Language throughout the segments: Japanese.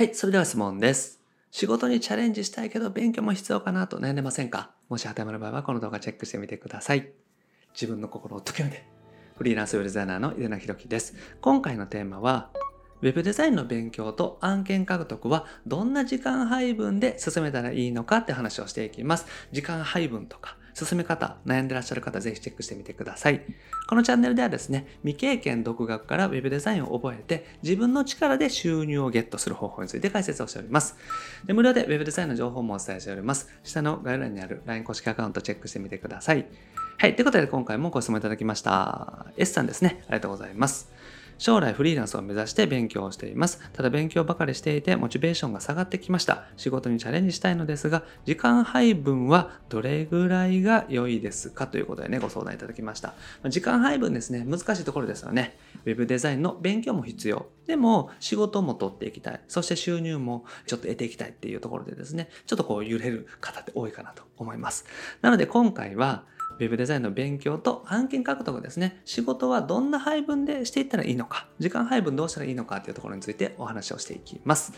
はい、それでは質問です。仕事にチャレンジしたいけど勉強も必要かなと悩んでませんか？もし当てはまる場合はこの動画チェックしてみてください。自分の心を解きめて。フリーランスウェブデザイナーの井出名弘樹です。今回のテーマは、ウェブデザインの勉強と案件獲得はどんな時間配分で進めたらいいのかって話をしていきます。時間配分とか進め方、悩んでらっしゃる方ぜひチェックしてみてください。このチャンネルではですね、未経験独学からウェブデザインを覚えて自分の力で収入をゲットする方法について解説をしております。で無料でウェブデザインの情報もお伝えしております。下の概要欄にある LINE 公式アカウントチェックしてみてください。はい。ということで今回もご質問いただきました。S さんですね。ありがとうございます。将来フリーランスを目指して勉強をしています。ただ勉強ばかりしていてモチベーションが下がってきました。仕事にチャレンジしたいのですが、時間配分はどれぐらいが良いですかということでね、ご相談いただきました。時間配分ですね、難しいところですよね。ウェブデザインの勉強も必要。でも仕事も取っていきたい。そして収入もちょっと得ていきたいっていうところでですね、ちょっとこう揺れる方って多いかなと思います。なので今回は、ウェブデザインの勉強と案件獲得ですね。仕事はどんな配分でしていったらいいのか、時間配分どうしたらいいのかっていうところについてお話をしていきます。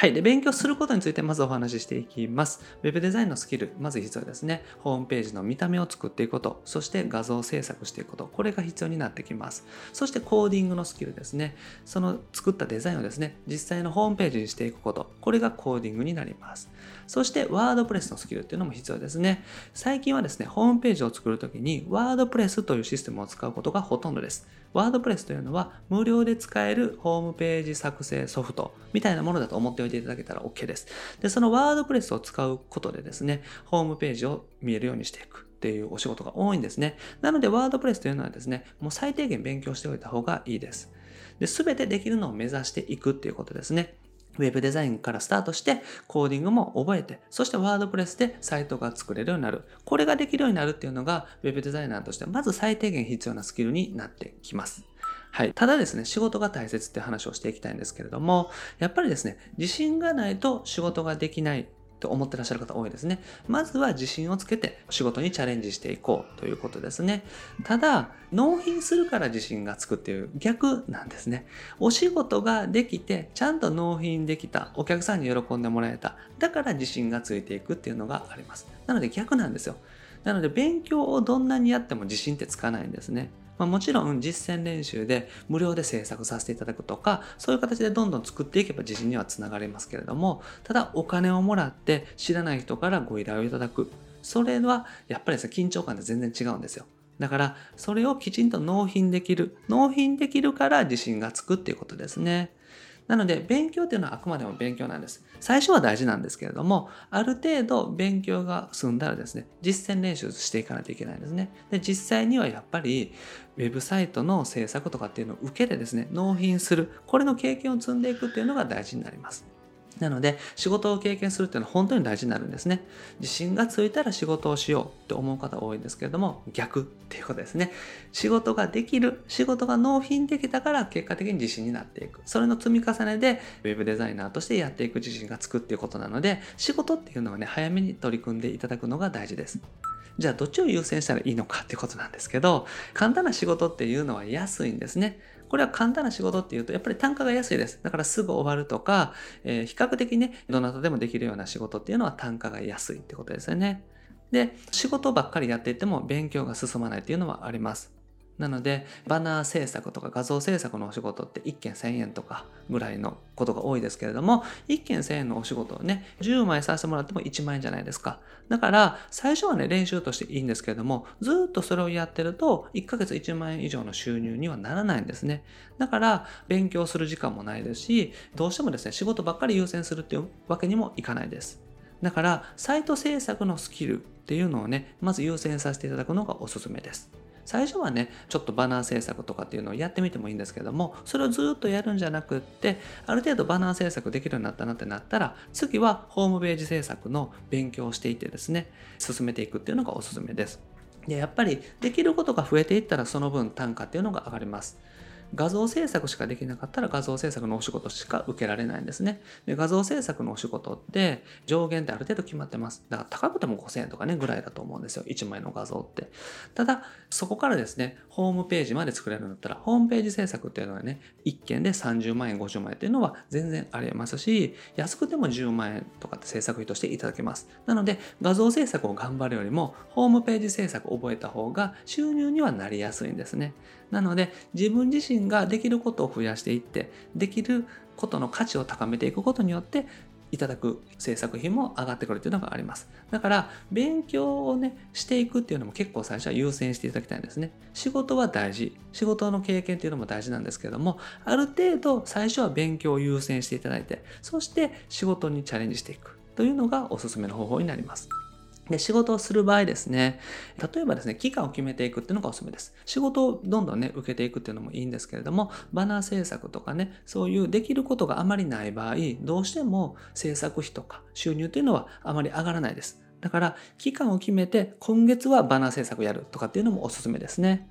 はい。で、勉強することについてまずお話ししていきます。ウェブデザインのスキル、まず必要ですね。ホームページの見た目を作っていくこと、そして画像制作していくこと、これが必要になってきます。そしてコーディングのスキルですね。その作ったデザインをですね、実際のホームページにしていくこと、これがコーディングになります。そしてワードプレスのスキルっていうのも必要ですね。最近はですね、ホームページを作るときにワードプレスというシステムを使うことがほとんどです。ワードプレスというのは無料で使えるホームページ作成ソフトみたいなものだと思っておいていただけたら OK です。で、そのワードプレスを使うことでですね、ホームページを見えるようにしていく。っていうお仕事が多いんですね。なので、ワードプレスというのはですね、もう最低限勉強しておいた方がいいです。で、すべてできるのを目指していくっていうことですね。ウェブデザインからスタートして、コーディングも覚えて、そしてワードプレスでサイトが作れるようになる。これができるようになるっていうのが、ウェブデザイナーとしてまず最低限必要なスキルになってきます。はい。ただですね、仕事が大切って話をしていきたいんですけれども、やっぱりですね、自信がないと仕事ができないと思ってらっしゃる方多いですね。まずは自信をつけて仕事にチャレンジしていこうということですね。ただ、納品するから自信がつくっていう逆なんですね。お仕事ができて、ちゃんと納品できた、お客さんに喜んでもらえた、だから自信がついていくっていうのがあります。なので逆なんですよ。なので勉強をどんなにやっても自信ってつかないんですね。まあ、もちろん実践練習で無料で制作させていただくとかそういう形でどんどん作っていけば自信にはつながりますけれどもただお金をもらって知らない人からご依頼をいただく。それはやっぱりさ緊張感で全然違うんですよ。だからそれをきちんと納品できる。納品できるから自信がつくっていうことですね。なので勉強っていうのはあくまでも勉強なんです。最初は大事なんですけれども、ある程度勉強が済んだらですね、実践練習していかないといけないんですね。で、実際にはやっぱりウェブサイトの制作とかっていうのを受けてですね、納品する。これの経験を積んでいくっていうのが大事になります。なので、仕事を経験するっていうのは本当に大事になるんですね。自信がついたら仕事をしようって思う方多いんですけれども、逆っていうことですね。仕事ができる、仕事が納品できたから結果的に自信になっていく。それの積み重ねで、ウェブデザイナーとしてやっていく自信がつくっていうことなので、仕事っていうのはね、早めに取り組んでいただくのが大事です。じゃあどっちを優先したらいいのかってことなんですけど、簡単な仕事っていうのは安いんですね。これは簡単な仕事っていうと、やっぱり単価が安いです。だからすぐ終わるとか、えー比較的ね、どなたでもできるような仕事っていうのは単価が安いってことですよね。で、仕事ばっかりやっていても勉強が進まないっていうのはあります。なので、バナー制作とか画像制作のお仕事って1件1000円とかぐらいのことが多いですけれども、1件1000円のお仕事をね、10枚させてもらっても1万円じゃないですか。だから、最初はね、練習としていいんですけれども、ずっとそれをやってると、1ヶ月1万円以上の収入にはならないんですね。だから、勉強する時間もないですし、どうしてもですね、仕事ばっかり優先するっていうわけにもいかないです。だから、サイト制作のスキルっていうのをね、まず優先させていただくのがおすすめです。最初はね、ちょっとバナー制作とかっていうのをやってみてもいいんですけども、それをずっとやるんじゃなくって、ある程度バナー制作できるようになったなってなったら、次はホームページ制作の勉強をしていってですね、進めていくっていうのがおすすめです。で、やっぱりできることが増えていったらその分単価っていうのが上がります。画像制作しかできなかったら画像制作のお仕事しか受けられないんですね。で画像制作のお仕事って上限ってある程度決まってます。だから高くても5000円とかねぐらいだと思うんですよ。1枚の画像って。ただ、そこからですね、ホームページまで作れるんだったら、ホームページ制作っていうのはね、1件で30万円、50万円っていうのは全然ありえますし、安くても10万円とかって制作費としていただけます。なので、画像制作を頑張るよりも、ホームページ制作を覚えた方が収入にはなりやすいんですね。なので、自分自身ができることを増やしていって、できることの価値を高めていくことによって、いただく制作費も上がってくるというのがあります。だから、勉強をね、していくっていうのも結構最初は優先していただきたいんですね。仕事は大事。仕事の経験っていうのも大事なんですけども、ある程度最初は勉強を優先していただいて、そして仕事にチャレンジしていくというのがおすすめの方法になります。で、仕事をする場合ですね、例えばですね、期間を決めていくっていうのがおすすめです。仕事をどんどんね、受けていくっていうのもいいんですけれども、バナー制作とかね、そういうできることがあまりない場合、どうしても制作費とか収入っていうのはあまり上がらないです。だから、期間を決めて、今月はバナー制作やるとかっていうのもおすすめですね。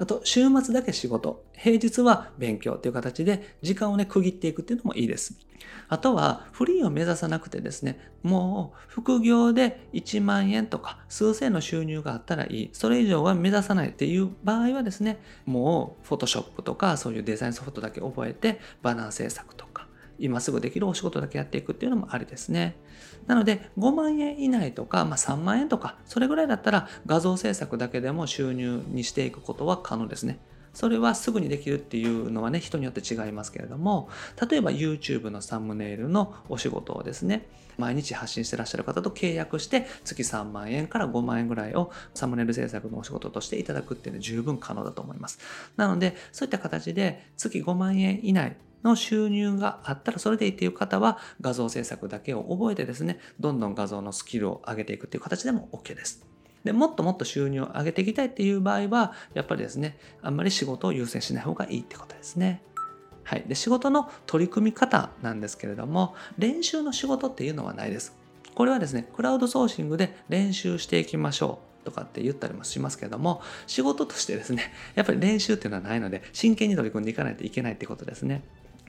あと、週末だけ仕事、平日は勉強っていう形で時間をね、区切っていくっていうのもいいです。あとは、フリーを目指さなくてですね、もう副業で1万円とか数千の収入があったらいい。それ以上は目指さないっていう場合はですね、もう、フォトショップとかそういうデザインソフトだけ覚えて、バナー制作とか、今すぐできるお仕事だけやっていくっていうのもありですね。なので5万円以内とか、まあ、3万円とかそれぐらいだったら画像制作だけでも収入にしていくことは可能ですね。それはすぐにできるっていうのはね、人によって違いますけれども、例えば YouTube のサムネイルのお仕事をですね、毎日発信してらっしゃる方と契約して、月3万円から5万円ぐらいをサムネイル制作のお仕事としていただくっていうのは十分可能だと思います。なので、そういった形で月5万円以内の収入があったらそれでいいっていう方は画像制作だけを覚えてですね、どんどん画像のスキルを上げていくっていう形でも OK です。で、もっともっと収入を上げていきたいっていう場合は、やっぱりですね、あんまり仕事を優先しない方がいいってことですね。はい。で、仕事の取り組み方なんですけれども、練習の仕事っていうのはないです。これはですね、クラウドソーシングで練習していきましょうとかって言ったりもしますけれども、仕事としてですね、やっぱり練習っていうのはないので、真剣に取り組んでいかないといけないってことですね。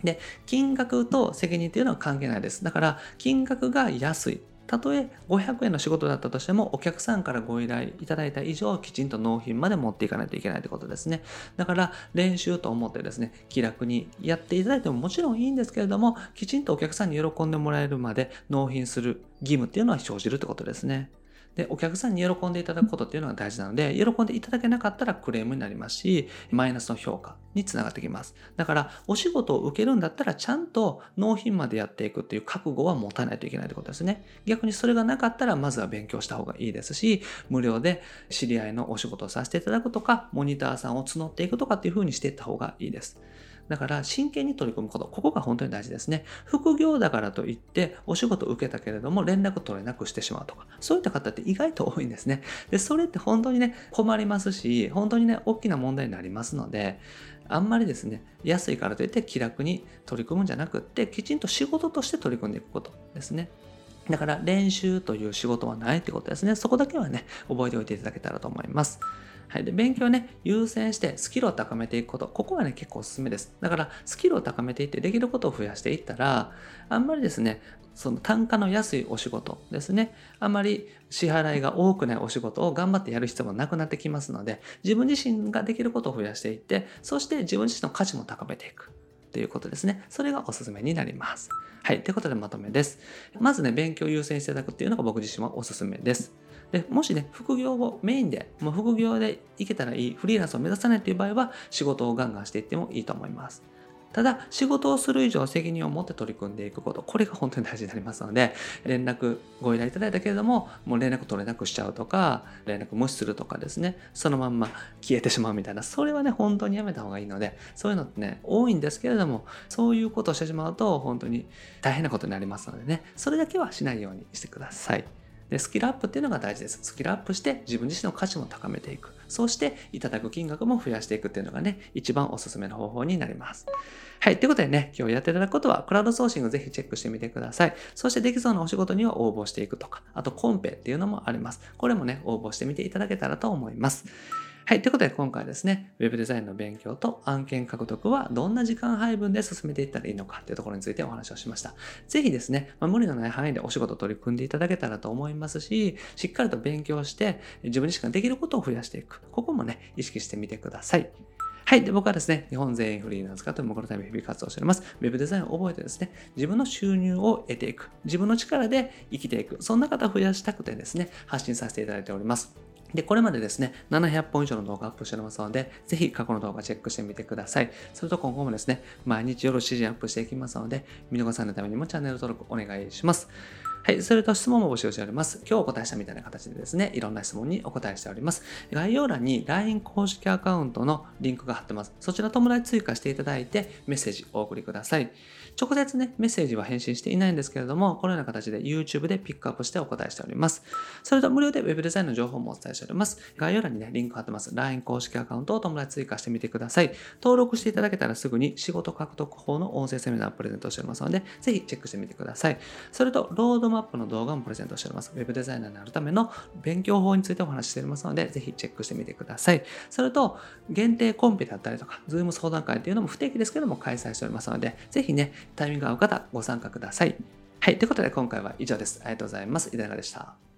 で、金額と責任っていうのは関係ないです。だから、金額が安い。たとえ500円の仕事だったとしても、お客さんからご依頼いただいた以上、きちんと納品まで持っていかないといけないということですね。だから、練習と思ってですね、気楽にやっていただいてももちろんいいんですけれども、きちんとお客さんに喜んでもらえるまで納品する義務っていうのは生じるってことですね。で、お客さんに喜んでいただくことっていうのが大事なので、喜んでいただけなかったらクレームになりますし、マイナスの評価につながってきます。だから、お仕事を受けるんだったら、ちゃんと納品までやっていくっていう覚悟は持たないといけないってことですね。逆にそれがなかったら、まずは勉強した方がいいですし、無料で知り合いのお仕事をさせていただくとか、モニターさんを募っていくとかっていう風にしていった方がいいです。だから真剣に取り組むこと、ここが本当に大事ですね。副業だからといってお仕事受けたけれども連絡取れなくしてしまうとか、そういった方って意外と多いんですね。で、それって本当にね、困りますし、本当にね、大きな問題になりますので、あんまりですね、安いからといって気楽に取り組むんじゃなくって、きちんと仕事として取り組んでいくことですね。だから練習という仕事はないってことですね。そこだけはね、覚えておいていただけたらと思います。はい。で、勉強ね、優先してスキルを高めていくこと。ここはね、結構おすすめです。だから、スキルを高めていって、できることを増やしていったら、あんまりですね、その単価の安いお仕事ですね。あんまり支払いが多くないお仕事を頑張ってやる必要もなくなってきますので、自分自身ができることを増やしていって、そして自分自身の価値も高めていく。ということですね。それがおすすめになります。はい。ということでまとめです。まずね、勉強を優先していただくっていうのが僕自身はおすすめです。でもしね、副業をメインで、もう副業でいけたらいい、フリーランスを目指さないという場合は、仕事をガンガンしていってもいいと思います。ただ、仕事をする以上責任を持って取り組んでいくこと、これが本当に大事になりますので、連絡ご依頼いただいたけれども、もう連絡取れなくしちゃうとか、連絡無視するとかですね、そのまんま消えてしまうみたいな、それはね、本当にやめた方がいいので、そういうのってね、多いんですけれども、そういうことをしてしまうと、本当に大変なことになりますのでね、それだけはしないようにしてください。で、スキルアップっていうのが大事です。スキルアップして自分自身の価値も高めていく。そうしていただく金額も増やしていくっていうのがね、一番おすすめの方法になります。はい。ということでね、今日やっていただくことは、クラウドソーシングぜひチェックしてみてください。そしてできそうなお仕事には応募していくとか、あとコンペっていうのもあります。これもね、応募してみていただけたらと思います。はい。ということで今回はですね、ウェブデザインの勉強と案件獲得はどんな時間配分で進めていったらいいのかっていうところについてお話をしました。ぜひですね、まあ、無理のない範囲でお仕事取り組んでいただけたらと思いますし、しっかりと勉強して自分にしかできることを増やしていく。ここもね、意識してみてください。はい。で、僕はですね、日本全員フリーランス化という目のため日々活動しております。ウェブデザインを覚えてですね、自分の収入を得ていく。自分の力で生きていく。そんな方を増やしたくてですね、発信させていただいております。で、これまでですね、700本以上の動画アップしておりますので、ぜひ過去の動画チェックしてみてください。それと今後もですね、毎日夜7時アップしていきますので、見逃さないためにもチャンネル登録お願いします。はい。それと質問も募集しております。今日お答えしたみたいな形でですね、いろんな質問にお答えしております。概要欄に LINE 公式アカウントのリンクが貼ってます。そちら友達追加していただいてメッセージお送りください。直接ね、メッセージは返信していないんですけれども、このような形で YouTube でピックアップしてお答えしております。それと無料で Web デザインの情報もお伝えしております。概要欄にね、リンク貼ってます。LINE 公式アカウントを友達追加してみてください。登録していただけたらすぐに仕事獲得法の音声セミナーをプレゼントしておりますので、ぜひチェックしてみてください。それと、ロードマップの動画もプレゼントしております。Web デザイナーになるための勉強法についてお話ししておりますので、ぜひチェックしてみてください。それと、限定コンペだったりとか、Zoom 相談会っていうのも不定期ですけども開催しておりますので、ぜひね、タイミング合う方、ご参加ください。はい。ということで今回は以上です。ありがとうございます。いかがでした。